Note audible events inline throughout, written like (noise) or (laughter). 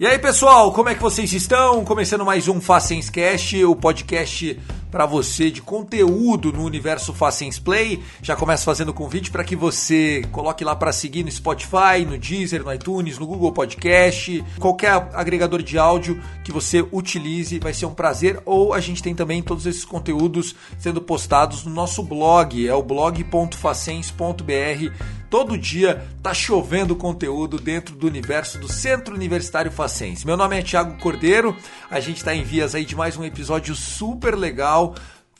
E aí, pessoal, como é que vocês estão? Começando mais um Facenscast, o podcast para você de conteúdo no universo Facens Play. Já começo fazendo convite para que você coloque lá para seguir no Spotify, no Deezer, no iTunes, no Google Podcast, qualquer agregador de áudio que você utilize, vai ser um prazer. Ou a gente tem também todos esses conteúdos sendo postados no nosso blog, é o blog.facens.br Todo dia tá chovendo conteúdo dentro do universo do Centro Universitário Facense. Meu nome é Thiago Cordeiro, a gente está em vias aí de mais um episódio super legal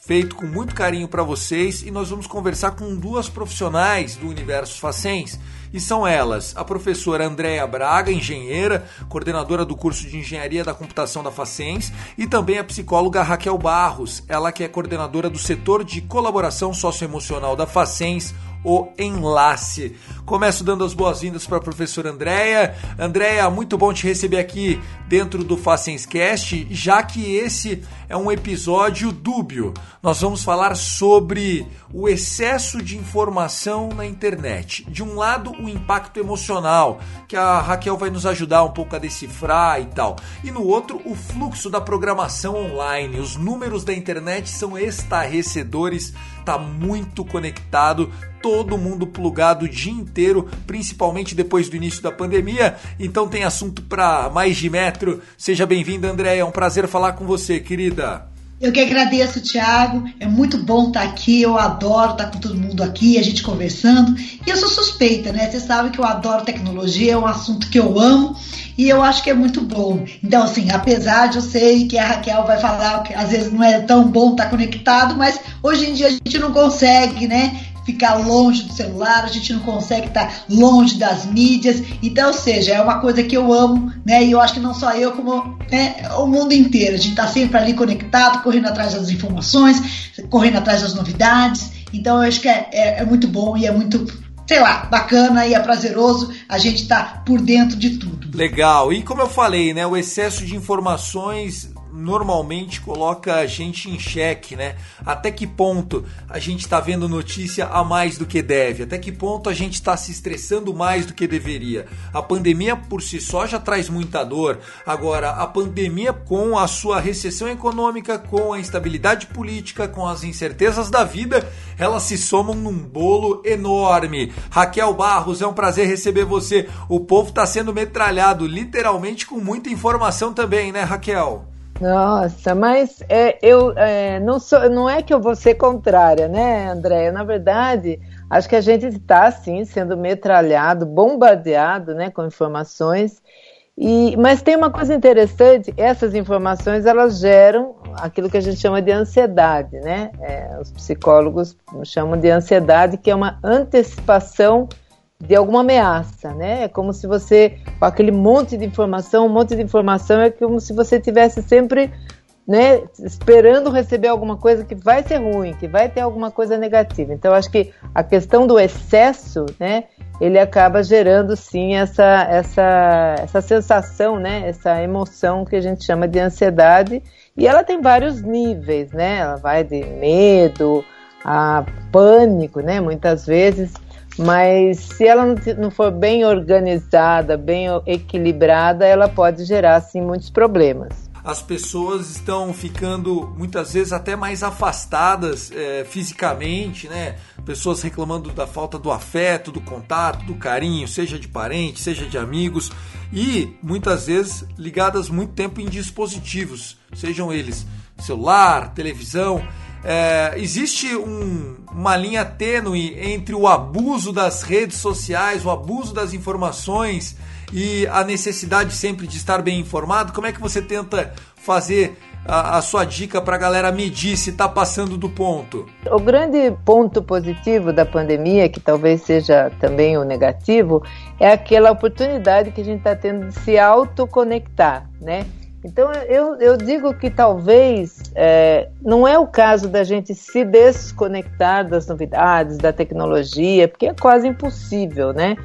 feito com muito carinho para vocês e nós vamos conversar com duas profissionais do universo Facens e são elas a professora Andréa Braga, engenheira, coordenadora do curso de Engenharia da Computação da Facens e também a psicóloga Raquel Barros, ela que é coordenadora do setor de colaboração socioemocional da Facens o enlace. Começo dando as boas-vindas para a professora Andréia. Andréia, muito bom te receber aqui dentro do Facenscast, já que esse é um episódio dúbio. Nós vamos falar sobre o excesso de informação na internet. De um lado, o impacto emocional, que a Raquel vai nos ajudar um pouco a decifrar e tal. E no outro, o fluxo da programação online. Os números da internet são estarrecedores, tá muito conectado, todo mundo plugado o dia inteiro, principalmente depois do início da pandemia. Então tem assunto para mais de metro. Seja bem-vinda, Andréia. É um prazer falar com você, querida. Eu que agradeço, Thiago. É muito bom estar aqui. Eu adoro estar com todo mundo aqui, a gente conversando. E eu sou suspeita, né? Você sabe que eu adoro tecnologia, é um assunto que eu amo e eu acho que é muito bom. Então, assim, apesar de eu sei que a Raquel vai falar que às vezes não é tão bom estar conectado, mas hoje em dia a gente não consegue, né? Ficar longe do celular, a gente não consegue estar longe das mídias. Então, ou seja, é uma coisa que eu amo, né? E eu acho que não só eu, como né, o mundo inteiro. A gente está sempre ali conectado, correndo atrás das informações, correndo atrás das novidades. Então, eu acho que é, é, é muito bom e é muito sei lá, bacana e é prazeroso a gente estar tá por dentro de tudo. Legal. E como eu falei, né, o excesso de informações normalmente coloca a gente em xeque, né? Até que ponto a gente está vendo notícia a mais do que deve? Até que ponto a gente está se estressando mais do que deveria? A pandemia por si só já traz muita dor. Agora, a pandemia com a sua recessão econômica, com a instabilidade política, com as incertezas da vida, elas se somam num bolo enorme. Raquel Barros, é um prazer receber você. O povo está sendo metralhado, literalmente com muita informação também, né, Raquel? Nossa, mas é, eu é, não, sou, não é que eu vou ser contrária, né, Andréia? Na verdade, acho que a gente está, sim, sendo metralhado, bombardeado né, com informações. E, mas tem uma coisa interessante, essas informações elas geram aquilo que a gente chama de ansiedade, né? É, os psicólogos chamam de ansiedade, que é uma antecipação de alguma ameaça, né? É como se você, com aquele monte de informação, um monte de informação, é como se você tivesse sempre, né, esperando receber alguma coisa que vai ser ruim, que vai ter alguma coisa negativa. Então, acho que a questão do excesso, né, ele acaba gerando sim essa, essa, essa sensação, né, essa emoção que a gente chama de ansiedade. E ela tem vários níveis, né? Ela vai de medo a pânico, né? Muitas vezes. Mas se ela não for bem organizada, bem equilibrada, ela pode gerar sim muitos problemas as pessoas estão ficando muitas vezes até mais afastadas é, fisicamente, né? Pessoas reclamando da falta do afeto, do contato, do carinho, seja de parente, seja de amigos, e muitas vezes ligadas muito tempo em dispositivos, sejam eles celular, televisão. É, existe um, uma linha tênue entre o abuso das redes sociais, o abuso das informações e a necessidade sempre de estar bem informado. Como é que você tenta fazer a, a sua dica para a galera medir se está passando do ponto? O grande ponto positivo da pandemia, que talvez seja também o negativo, é aquela oportunidade que a gente está tendo de se autoconectar, né? Então eu, eu digo que talvez é, não é o caso da gente se desconectar das novidades, da tecnologia, porque é quase impossível, né?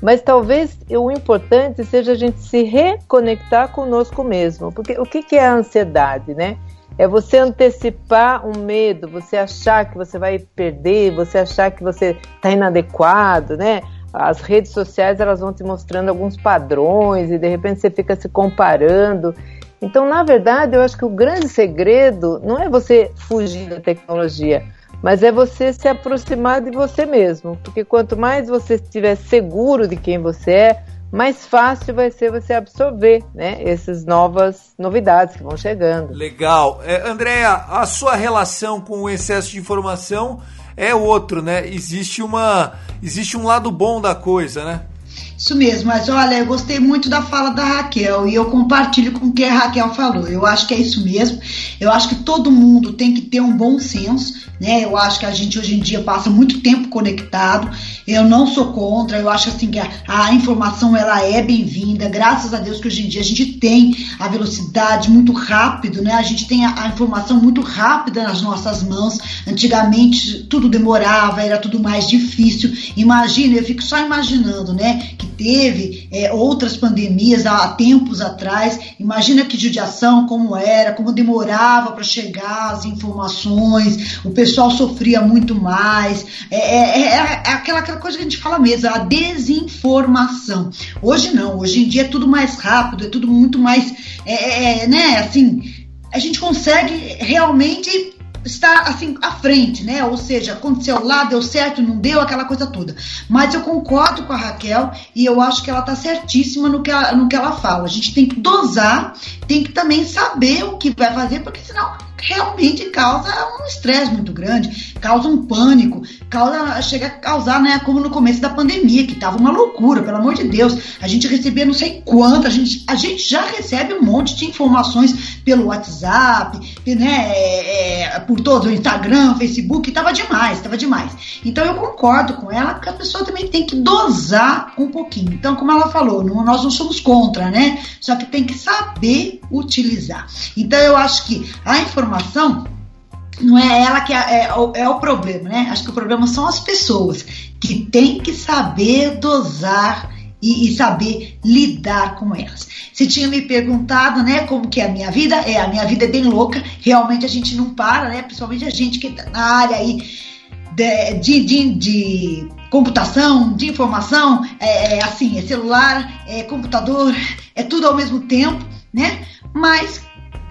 Mas talvez o importante seja a gente se reconectar conosco mesmo. Porque o que, que é a ansiedade, né? É você antecipar um medo, você achar que você vai perder, você achar que você está inadequado, né? As redes sociais elas vão te mostrando alguns padrões e de repente você fica se comparando. Então, na verdade, eu acho que o grande segredo não é você fugir da tecnologia, mas é você se aproximar de você mesmo. Porque quanto mais você estiver seguro de quem você é, mais fácil vai ser você absorver né, essas novas novidades que vão chegando. Legal. É, Andréa, a sua relação com o excesso de informação é outro, né? Existe, uma, existe um lado bom da coisa, né? Isso mesmo, mas olha, eu gostei muito da fala da Raquel e eu compartilho com o que a Raquel falou. Eu acho que é isso mesmo. Eu acho que todo mundo tem que ter um bom senso né? Eu acho que a gente hoje em dia passa muito tempo conectado. Eu não sou contra. Eu acho assim que a, a informação ela é bem-vinda. Graças a Deus que hoje em dia a gente tem a velocidade muito rápido, né? A gente tem a, a informação muito rápida nas nossas mãos. Antigamente tudo demorava, era tudo mais difícil. Imagina, eu fico só imaginando, né? Que teve é, outras pandemias há tempos atrás. Imagina que judiação como era, como demorava para chegar as informações. O pessoal sofria muito mais. É, é, é, é, aquela, aquela coisa que a gente fala mesmo, a desinformação. Hoje não, hoje em dia é tudo mais rápido, é tudo muito mais, é, é, é né, assim, a gente consegue realmente estar assim à frente, né? Ou seja, aconteceu lá, deu certo, não deu, aquela coisa toda. Mas eu concordo com a Raquel e eu acho que ela está certíssima no que ela, no que ela fala. A gente tem que dosar, tem que também saber o que vai fazer, porque senão realmente causa um estresse muito grande, causa um pânico, causa, chega a causar, né, como no começo da pandemia, que tava uma loucura, pelo amor de Deus. A gente recebia não sei quanto, a gente, a gente já recebe um monte de informações pelo WhatsApp, né, é, é, por todo o Instagram, Facebook, tava demais, tava demais. Então eu concordo com ela que a pessoa também tem que dosar um pouquinho. Então, como ela falou, não, nós não somos contra, né? Só que tem que saber utilizar. Então eu acho que a informação não é ela que é, é, é, o problema, né? Acho que o problema são as pessoas que têm que saber dosar e, e, saber lidar com elas. Você tinha me perguntado, né, como que é a minha vida? É, a minha vida é bem louca. Realmente a gente não para, né? Principalmente a gente que tá na área aí de, de, de, de computação, de informação, é, é assim, é celular, é computador, é tudo ao mesmo tempo, né? Mas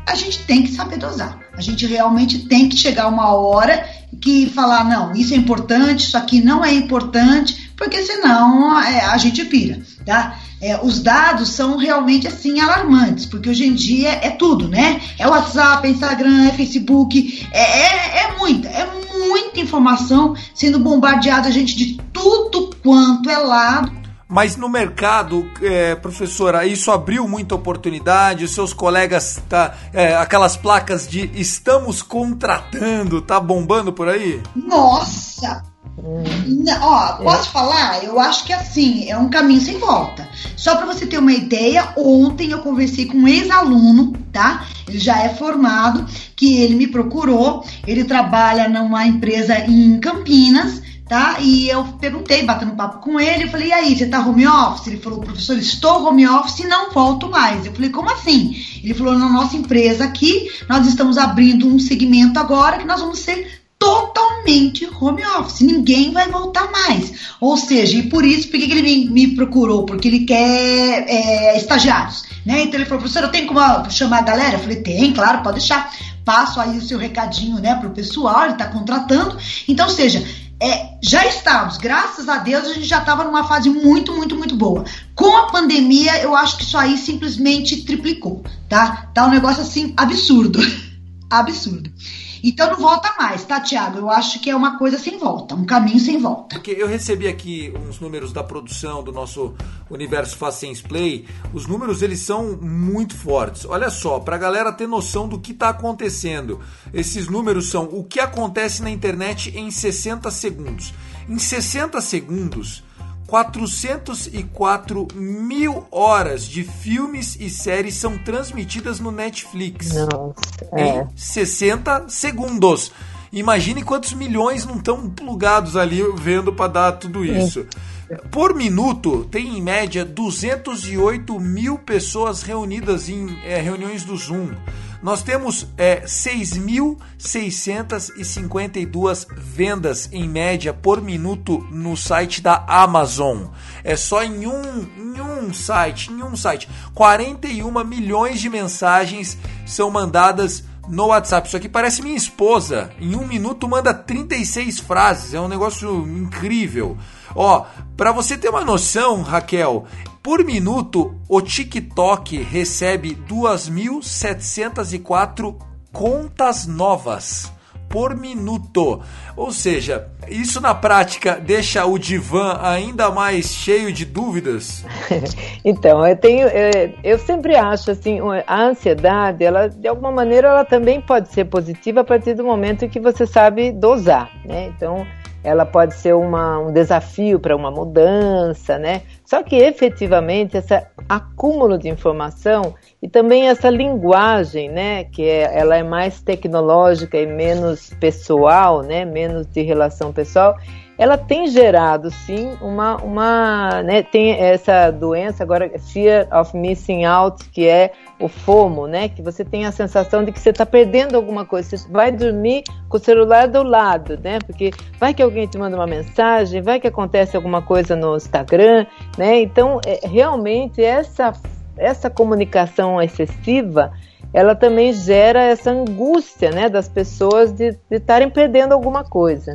a gente tem que saber dosar. A gente realmente tem que chegar uma hora que falar, não, isso é importante, isso aqui não é importante, porque senão é, a gente pira, tá? É, os dados são realmente assim alarmantes, porque hoje em dia é tudo, né? É WhatsApp, é Instagram, é Facebook, é, é, é muita, é muita informação sendo bombardeada a gente de tudo quanto é lado mas no mercado, é, professora, isso abriu muita oportunidade. Os seus colegas, tá, é, aquelas placas de estamos contratando, tá bombando por aí? Nossa! Hum. Ó, posso é. falar? Eu acho que assim, é um caminho sem volta. Só para você ter uma ideia, ontem eu conversei com um ex-aluno, tá? Ele já é formado, que ele me procurou. Ele trabalha numa empresa em Campinas tá? E eu perguntei, batendo papo com ele, eu falei, e aí, você tá home office? Ele falou, professor, estou home office e não volto mais. Eu falei, como assim? Ele falou, na nossa empresa aqui, nós estamos abrindo um segmento agora que nós vamos ser totalmente home office, ninguém vai voltar mais. Ou seja, e por isso, por que ele me, procurou? Porque ele quer é, estagiários, né? Então ele falou, professor, eu tenho como chamar a galera? Eu falei, tem, claro, pode deixar. Passo aí o seu recadinho, né, pro pessoal, ele tá contratando. Então, seja, é, já estávamos, graças a Deus, a gente já estava numa fase muito, muito, muito boa. Com a pandemia, eu acho que isso aí simplesmente triplicou, tá? Tá um negócio assim absurdo. (laughs) absurdo. Então não volta mais, tá, Tiago? Eu acho que é uma coisa sem volta, um caminho sem volta. Porque eu recebi aqui uns números da produção do nosso Universo Facens Play. Os números eles são muito fortes. Olha só, pra galera ter noção do que tá acontecendo. Esses números são o que acontece na internet em 60 segundos. Em 60 segundos, 404 mil horas de filmes e séries são transmitidas no Netflix. Nossa, em é. 60 segundos. Imagine quantos milhões não estão plugados ali vendo para dar tudo isso. Por minuto, tem em média 208 mil pessoas reunidas em é, reuniões do Zoom. Nós temos é, 6.652 vendas em média por minuto no site da Amazon. É só em um, em um site, em um site. 41 milhões de mensagens são mandadas no WhatsApp. Isso aqui parece minha esposa. Em um minuto manda 36 frases. É um negócio incrível. Ó, para você ter uma noção, Raquel, por minuto o TikTok recebe 2.704 contas novas por minuto. Ou seja, isso na prática deixa o divã ainda mais cheio de dúvidas? (laughs) então, eu tenho, eu, eu, sempre acho assim, a ansiedade, ela de alguma maneira ela também pode ser positiva a partir do momento que você sabe dosar, né? Então, ela pode ser uma, um desafio para uma mudança, né? Só que efetivamente esse acúmulo de informação e também essa linguagem, né, que é, ela é mais tecnológica e menos pessoal, né, menos de relação pessoal, ela tem gerado sim uma, uma né, tem essa doença agora fear of missing out que é o FOMO, né, que você tem a sensação de que você está perdendo alguma coisa, você vai dormir com o celular do lado, né, porque vai que alguém te manda uma mensagem, vai que acontece alguma coisa no Instagram, né, então é, realmente essa essa comunicação excessiva ela também gera essa angústia, né, das pessoas de estarem perdendo alguma coisa.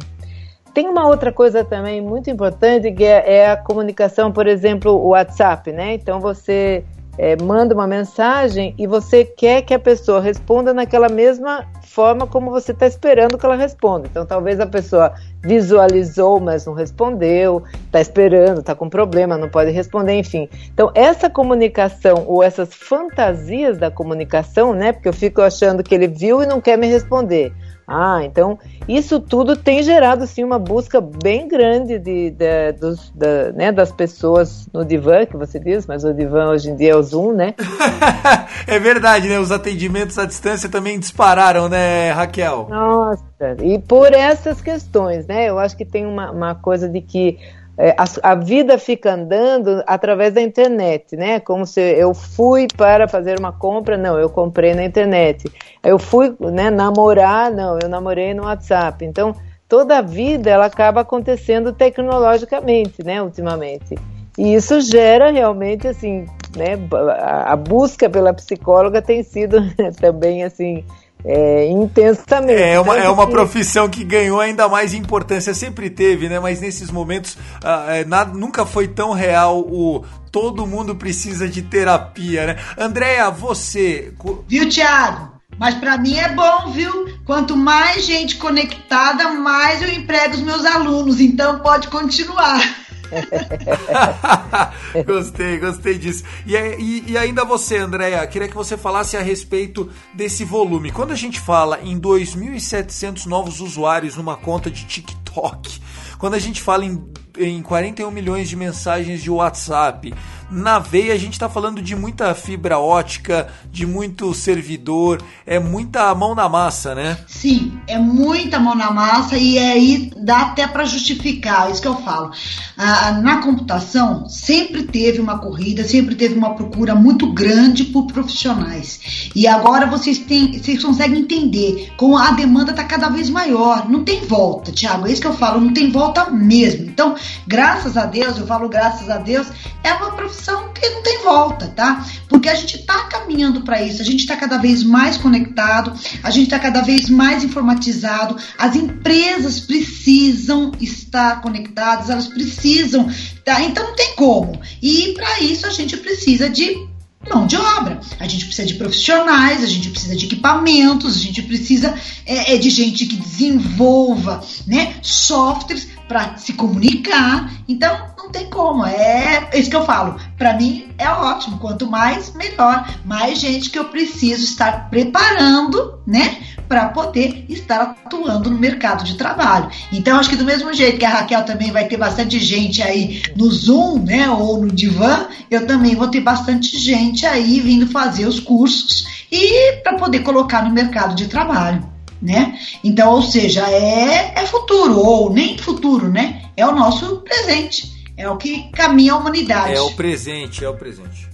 Tem uma outra coisa também muito importante que é, é a comunicação, por exemplo, o WhatsApp, né? Então você é, manda uma mensagem e você quer que a pessoa responda naquela mesma forma como você está esperando que ela responda. Então talvez a pessoa visualizou, mas não respondeu, está esperando, está com problema, não pode responder, enfim. Então essa comunicação ou essas fantasias da comunicação, né? Porque eu fico achando que ele viu e não quer me responder ah, então isso tudo tem gerado sim uma busca bem grande de, de dos, da, né, das pessoas no divã, que você diz, mas o divã hoje em dia é o Zoom, né? (laughs) é verdade, né? Os atendimentos à distância também dispararam, né, Raquel? Nossa, e por essas questões, né? Eu acho que tem uma, uma coisa de que é, a, a, vida fica andando através da internet, né? Como se eu fui para fazer uma compra, não, eu comprei na internet. Eu fui, né, namorar, não, eu namorei no WhatsApp. Então, toda a vida ela acaba acontecendo tecnologicamente, né, ultimamente. E isso gera realmente assim, né, a, a busca pela psicóloga tem sido (laughs) também assim é, intensamente. É uma, é uma profissão que ganhou ainda mais importância, sempre teve, né? Mas nesses momentos ah, é, nada, nunca foi tão real o todo mundo precisa de terapia, né? Andréia, você. Viu, Thiago? Mas para mim é bom, viu? Quanto mais gente conectada, mais eu emprego os meus alunos. Então pode continuar. (laughs) gostei, gostei disso. E, e, e ainda você, Andréia, queria que você falasse a respeito desse volume. Quando a gente fala em 2.700 novos usuários numa conta de TikTok, quando a gente fala em, em 41 milhões de mensagens de WhatsApp, na veia a gente está falando de muita fibra ótica, de muito servidor, é muita mão na massa, né? Sim, é muita mão na massa e aí dá até para justificar, é isso que eu falo. Ah, na computação sempre teve uma corrida, sempre teve uma procura muito grande por profissionais. E agora vocês têm, vocês conseguem entender como a demanda está cada vez maior. Não tem volta, Tiago, é isso que eu falo, não tem volta mesmo. Então, graças a Deus, eu falo graças a Deus, é uma profissão que não tem volta, tá? Porque a gente está caminhando para isso, a gente está cada vez mais conectado, a gente está cada vez mais informatizado, as empresas precisam estar conectadas, elas precisam, tá? Então não tem como. E para isso a gente precisa de mão de obra. A gente precisa de profissionais, a gente precisa de equipamentos, a gente precisa é, é de gente que desenvolva né, softwares para se comunicar. Então, não tem como. É isso que eu falo. Para mim é ótimo. Quanto mais, melhor. Mais gente que eu preciso estar preparando, né? Para poder estar atuando no mercado de trabalho. Então, acho que do mesmo jeito que a Raquel também vai ter bastante gente aí no Zoom, né? Ou no Divan, eu também vou ter bastante gente aí vindo fazer os cursos e para poder colocar no mercado de trabalho né? Então, ou seja, é, é futuro, ou nem futuro, né? É o nosso presente, é o que caminha a humanidade. É o presente, é o presente.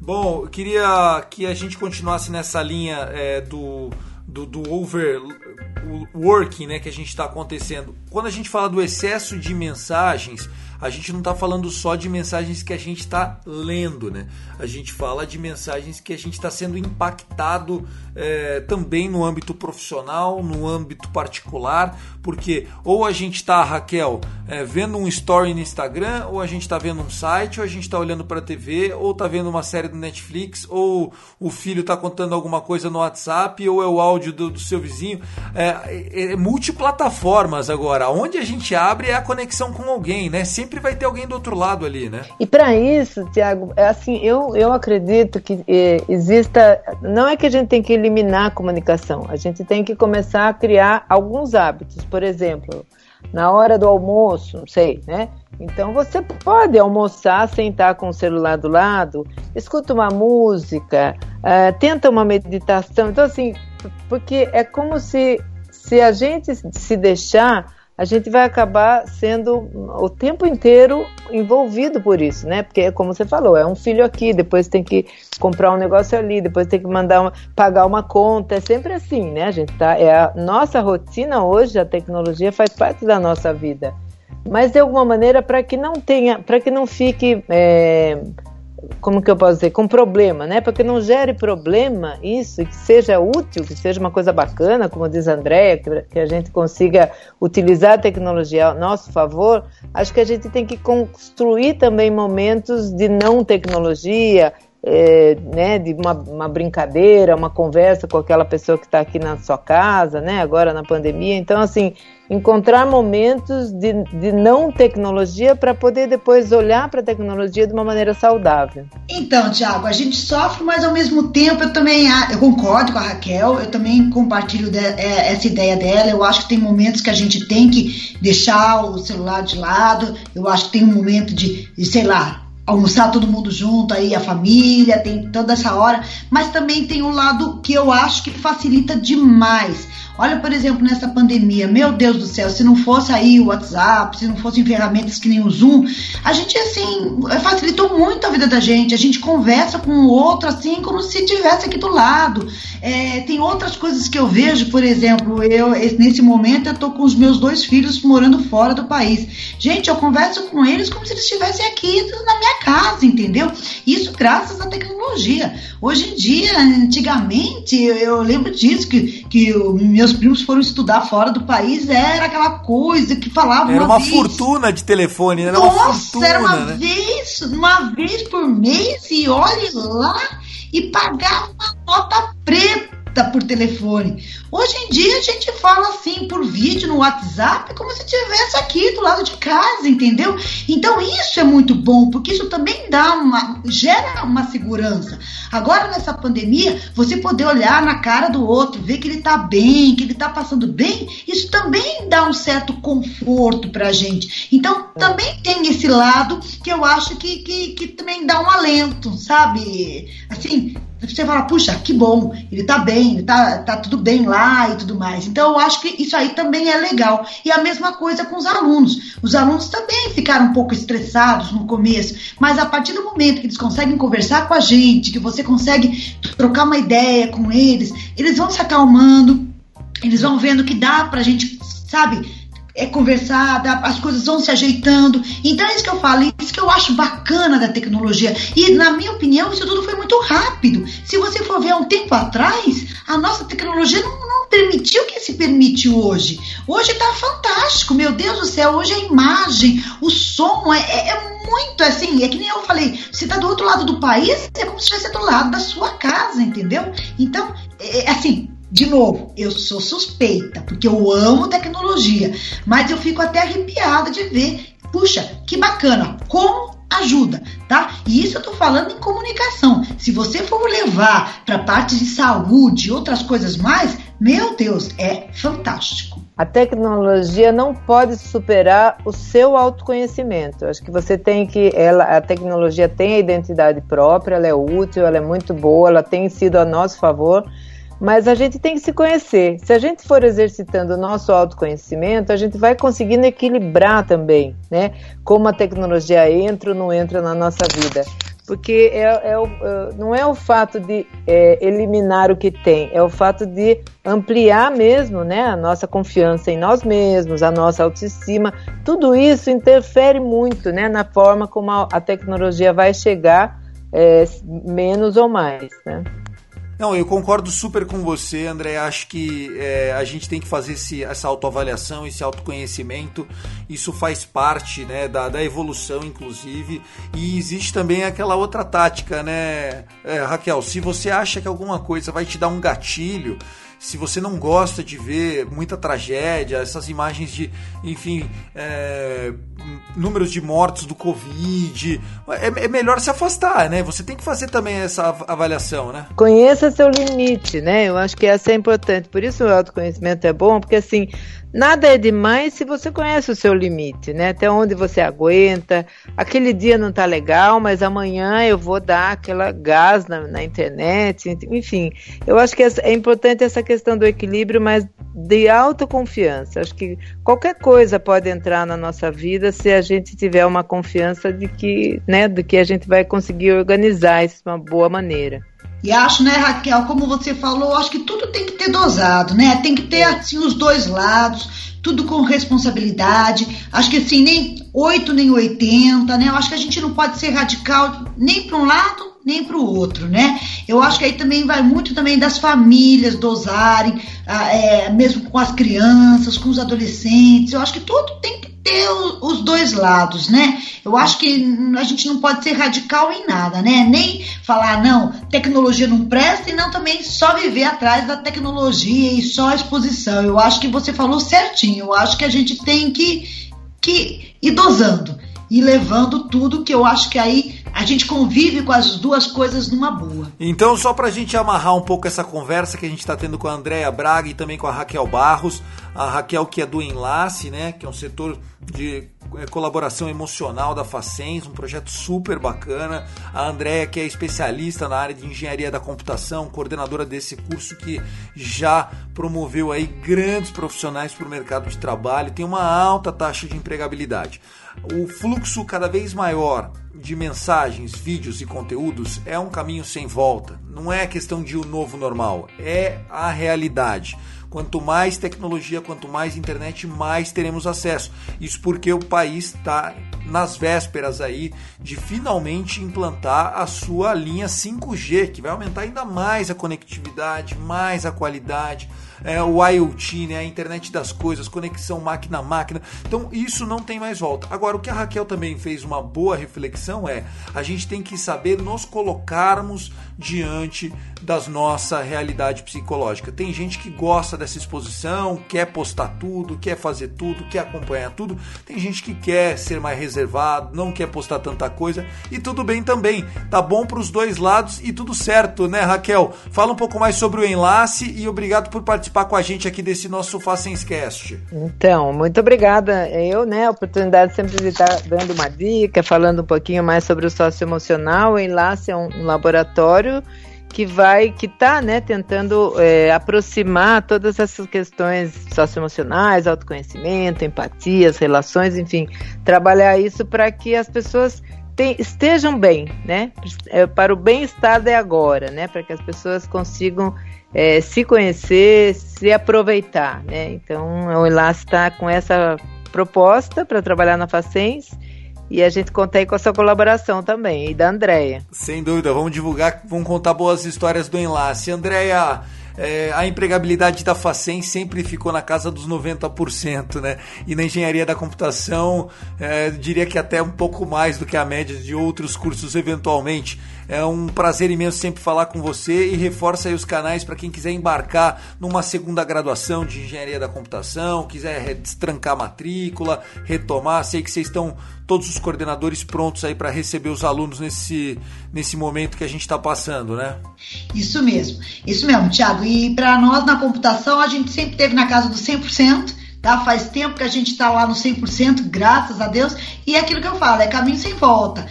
Bom, eu queria que a gente continuasse nessa linha é, do, do, do overworking né, que a gente está acontecendo. Quando a gente fala do excesso de mensagens, a gente não está falando só de mensagens que a gente está lendo, né? A gente fala de mensagens que a gente está sendo impactado é, também no âmbito profissional, no âmbito particular, porque ou a gente está, Raquel, é, vendo um story no Instagram, ou a gente está vendo um site, ou a gente está olhando para a TV, ou está vendo uma série do Netflix, ou o filho está contando alguma coisa no WhatsApp, ou é o áudio do, do seu vizinho. É, é, é multiplataformas agora. Onde a gente abre é a conexão com alguém, né? Sempre sempre vai ter alguém do outro lado ali, né? E para isso, Tiago, é assim, eu, eu acredito que é, exista. Não é que a gente tem que eliminar a comunicação, a gente tem que começar a criar alguns hábitos. Por exemplo, na hora do almoço, não sei, né? Então você pode almoçar, sentar com o celular do lado, escuta uma música, uh, tenta uma meditação. Então, assim, porque é como se, se a gente se deixar a gente vai acabar sendo o tempo inteiro envolvido por isso, né? Porque, como você falou, é um filho aqui, depois tem que comprar um negócio ali, depois tem que mandar uma, pagar uma conta, é sempre assim, né? A gente tá, é a nossa rotina hoje, a tecnologia faz parte da nossa vida, mas de alguma maneira para que não tenha, para que não fique é, como que eu posso dizer, com problema, né? Para que não gere problema isso, que seja útil, que seja uma coisa bacana, como diz a Andréia, que, que a gente consiga utilizar a tecnologia a nosso favor, acho que a gente tem que construir também momentos de não tecnologia, é, né, de uma, uma, brincadeira, uma conversa com aquela pessoa que está aqui na sua casa, né, agora na pandemia. Então, assim, encontrar momentos de, de não tecnologia para poder depois olhar para a tecnologia de uma maneira saudável. Então, Tiago, a gente sofre, mas ao mesmo tempo eu também eu concordo com a Raquel, eu também compartilho de, é, essa ideia dela. Eu acho que tem momentos que a gente tem que deixar o celular de lado. Eu acho que tem um momento de, de sei lá, almoçar todo mundo junto, aí a família, tem toda essa hora, mas também tem um lado que eu acho que facilita demais. Olha, por exemplo, nessa pandemia, meu Deus do céu, se não fosse aí o WhatsApp, se não fossem ferramentas que nem o Zoom, a gente, assim, facilitou muito a vida da gente. A gente conversa com o outro, assim, como se estivesse aqui do lado. É, tem outras coisas que eu vejo, por exemplo, eu, nesse momento, eu tô com os meus dois filhos morando fora do país. Gente, eu converso com eles como se eles estivessem aqui na minha casa, entendeu? Isso graças à tecnologia. Hoje em dia, antigamente, eu, eu lembro disso, que, que meus meus primos foram estudar fora do país, era aquela coisa que falava Era uma, uma fortuna de telefone, era Nossa, uma fortuna, era uma né? vez, uma vez por mês, e olhe lá, e pagava uma nota preta por telefone. Hoje em dia a gente fala assim por vídeo no WhatsApp como se estivesse aqui do lado de casa, entendeu? Então isso é muito bom, porque isso também dá uma gera uma segurança. Agora nessa pandemia, você poder olhar na cara do outro, ver que ele tá bem, que ele tá passando bem, isso também dá um certo conforto pra gente. Então também tem esse lado que eu acho que, que, que também dá um alento, sabe? Assim, você fala, puxa, que bom, ele tá bem, tá, tá tudo bem lá e tudo mais. Então, eu acho que isso aí também é legal. E a mesma coisa com os alunos. Os alunos também ficaram um pouco estressados no começo, mas a partir do momento que eles conseguem conversar com a gente, que você consegue trocar uma ideia com eles, eles vão se acalmando, eles vão vendo que dá pra gente, sabe, é conversada, as coisas vão se ajeitando. Então é isso que eu falo, isso que eu acho bacana da tecnologia. E na minha opinião, isso tudo foi muito rápido. Se você for ver há um tempo atrás, a nossa tecnologia não, não permitiu o que se permite hoje. Hoje está fantástico, meu Deus do céu, hoje a imagem, o som é, é, é muito assim, é que nem eu falei, você está do outro lado do país, é como se estivesse do lado da sua casa, entendeu? Então, é, é assim, de novo, eu sou suspeita, porque eu amo tecnologia, mas eu fico até arrepiada de ver, puxa, que bacana, como ajuda, tá? E isso eu tô falando em comunicação. Se você for levar para parte de saúde e outras coisas mais, meu Deus, é fantástico. A tecnologia não pode superar o seu autoconhecimento. Acho que você tem que, ela, a tecnologia tem a identidade própria, ela é útil, ela é muito boa, ela tem sido a nosso favor mas a gente tem que se conhecer. Se a gente for exercitando o nosso autoconhecimento, a gente vai conseguindo equilibrar também, né? Como a tecnologia entra ou não entra na nossa vida. porque é, é o, é, não é o fato de é, eliminar o que tem, é o fato de ampliar mesmo né, a nossa confiança em nós mesmos, a nossa autoestima. Tudo isso interfere muito né, na forma como a, a tecnologia vai chegar, é, menos ou mais. Né? Não, eu concordo super com você, André. Acho que é, a gente tem que fazer esse, essa autoavaliação, esse autoconhecimento. Isso faz parte né, da, da evolução, inclusive. E existe também aquela outra tática, né, é, Raquel? Se você acha que alguma coisa vai te dar um gatilho, se você não gosta de ver muita tragédia, essas imagens de, enfim, é, números de mortos do Covid, é, é, melhor se afastar, né? Você tem que fazer também essa avaliação, né? Conheça seu limite, né? Eu acho que essa é importante. Por isso o autoconhecimento é bom, porque assim, Nada é demais se você conhece o seu limite, né? Até onde você aguenta. Aquele dia não tá legal, mas amanhã eu vou dar aquela gás na, na internet. Enfim, eu acho que é importante essa questão do equilíbrio, mas de autoconfiança. Acho que qualquer coisa pode entrar na nossa vida se a gente tiver uma confiança de que, né, de que a gente vai conseguir organizar isso de uma boa maneira. E acho, né, Raquel, como você falou, acho que tudo tem que ter dosado, né? Tem que ter assim os dois lados, tudo com responsabilidade. Acho que assim, nem 8 nem 80, né? Eu acho que a gente não pode ser radical nem para um lado nem para o outro, né? Eu acho que aí também vai muito também das famílias dosarem, ah, é, mesmo com as crianças, com os adolescentes. Eu acho que tudo tem que ter os dois lados, né? Eu acho que a gente não pode ser radical em nada, né? Nem falar, não, tecnologia não presta e não também só viver atrás da tecnologia e só a exposição. Eu acho que você falou certinho. Eu acho que a gente tem que, que ir dosando e levando tudo que eu acho que aí a gente convive com as duas coisas numa boa. Então, só para a gente amarrar um pouco essa conversa que a gente está tendo com a Andréa Braga e também com a Raquel Barros, a Raquel que é do Enlace, né, que é um setor de é, colaboração emocional da Facens, um projeto super bacana. A Andréa, que é especialista na área de engenharia da computação, coordenadora desse curso que já promoveu aí grandes profissionais para o mercado de trabalho, tem uma alta taxa de empregabilidade. O fluxo cada vez maior de mensagens, vídeos e conteúdos é um caminho sem volta. Não é questão de o um novo normal, é a realidade. Quanto mais tecnologia, quanto mais internet, mais teremos acesso. Isso porque o país está nas vésperas aí de finalmente implantar a sua linha 5G, que vai aumentar ainda mais a conectividade, mais a qualidade é, o IoT, né, a internet das coisas, conexão máquina a máquina. Então isso não tem mais volta. Agora, o que a Raquel também fez uma boa reflexão é a gente tem que saber nos colocarmos diante das nossa realidade psicológica. Tem gente que gosta dessa exposição, quer postar tudo, quer fazer tudo, quer acompanhar tudo. Tem gente que quer ser mais reservado, não quer postar tanta coisa e tudo bem também. Tá bom para os dois lados e tudo certo, né, Raquel? Fala um pouco mais sobre o enlace e obrigado por participar com a gente aqui desse nosso Facenscast. Então, muito obrigada. Eu, né, a oportunidade sempre de estar dando uma dica, falando um pouquinho mais sobre o socioemocional. O enlace é um laboratório que vai, que está né, tentando é, aproximar todas essas questões socioemocionais, autoconhecimento, empatias, relações, enfim, trabalhar isso para que as pessoas estejam bem, né, é, para o bem-estar de agora, né, para que as pessoas consigam é, se conhecer, se aproveitar, né. Então, o Enlace está com essa proposta para trabalhar na Facens e a gente conta aí com a sua colaboração também, e da Andréia. Sem dúvida, vamos divulgar, vamos contar boas histórias do enlace. Andréia, é, a empregabilidade da Facem sempre ficou na casa dos 90%, né? E na engenharia da computação, é, diria que até um pouco mais do que a média de outros cursos eventualmente. É um prazer imenso sempre falar com você e reforça aí os canais para quem quiser embarcar numa segunda graduação de engenharia da computação, quiser destrancar matrícula, retomar. Sei que vocês estão todos os coordenadores prontos aí para receber os alunos nesse, nesse momento que a gente está passando, né? Isso mesmo, isso mesmo, Tiago. E para nós na computação, a gente sempre teve na casa dos 100%. Tá? Faz tempo que a gente está lá no 100%, graças a Deus, e é aquilo que eu falo, é caminho sem volta.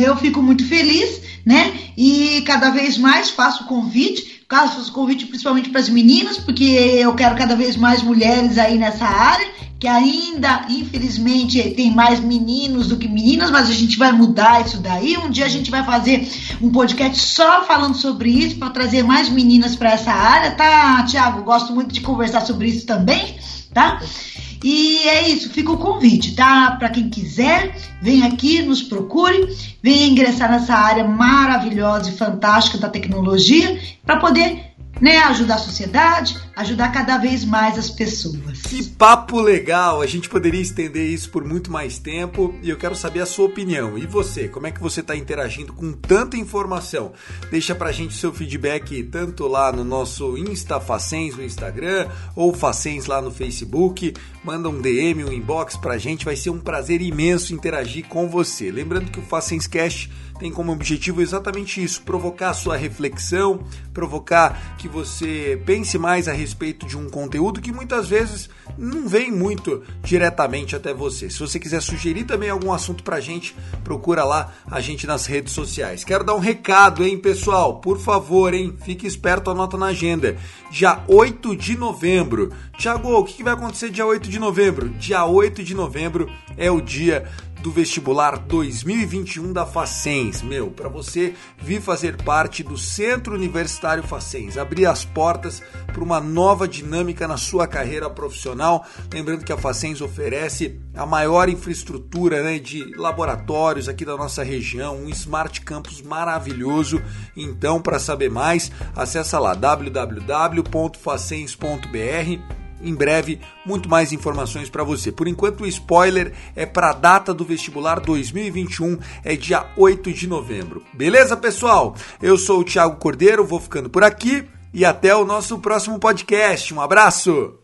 Eu fico muito feliz né? E cada vez mais faço convite, faço convite principalmente para as meninas, porque eu quero cada vez mais mulheres aí nessa área, que ainda, infelizmente, tem mais meninos do que meninas, mas a gente vai mudar isso daí. Um dia a gente vai fazer um podcast só falando sobre isso, para trazer mais meninas para essa área, tá, Tiago? Gosto muito de conversar sobre isso também, tá? E é isso, fica o convite, tá? Para quem quiser, vem aqui, nos procure, venha ingressar nessa área maravilhosa e fantástica da tecnologia para poder né, ajudar a sociedade, ajudar cada vez mais as pessoas. Que papo legal! A gente poderia estender isso por muito mais tempo e eu quero saber a sua opinião. E você, como é que você está interagindo com tanta informação? Deixa pra gente seu feedback tanto lá no nosso Insta Facens no Instagram ou Facens lá no Facebook. Manda um DM, um inbox pra gente, vai ser um prazer imenso interagir com você. Lembrando que o Facenscast tem como objetivo exatamente isso: provocar a sua reflexão, provocar que você pense mais a respeito de um conteúdo que muitas vezes não vem muito diretamente até você. Se você quiser sugerir também algum assunto pra gente, procura lá a gente nas redes sociais. Quero dar um recado, hein, pessoal? Por favor, hein? Fique esperto, anota na agenda. Dia 8 de novembro. Tiago, o que vai acontecer dia 8 de novembro? Dia 8 de novembro é o dia do vestibular 2021 da Facens. Meu, para você vir fazer parte do Centro Universitário Facens, abrir as portas para uma nova dinâmica na sua carreira profissional. Lembrando que a Facens oferece a maior infraestrutura né, de laboratórios aqui da nossa região, um Smart Campus maravilhoso. Então, para saber mais, acessa lá www.facens.br em breve muito mais informações para você. Por enquanto o spoiler é para a data do vestibular 2021, é dia 8 de novembro. Beleza, pessoal? Eu sou o Thiago Cordeiro, vou ficando por aqui e até o nosso próximo podcast. Um abraço.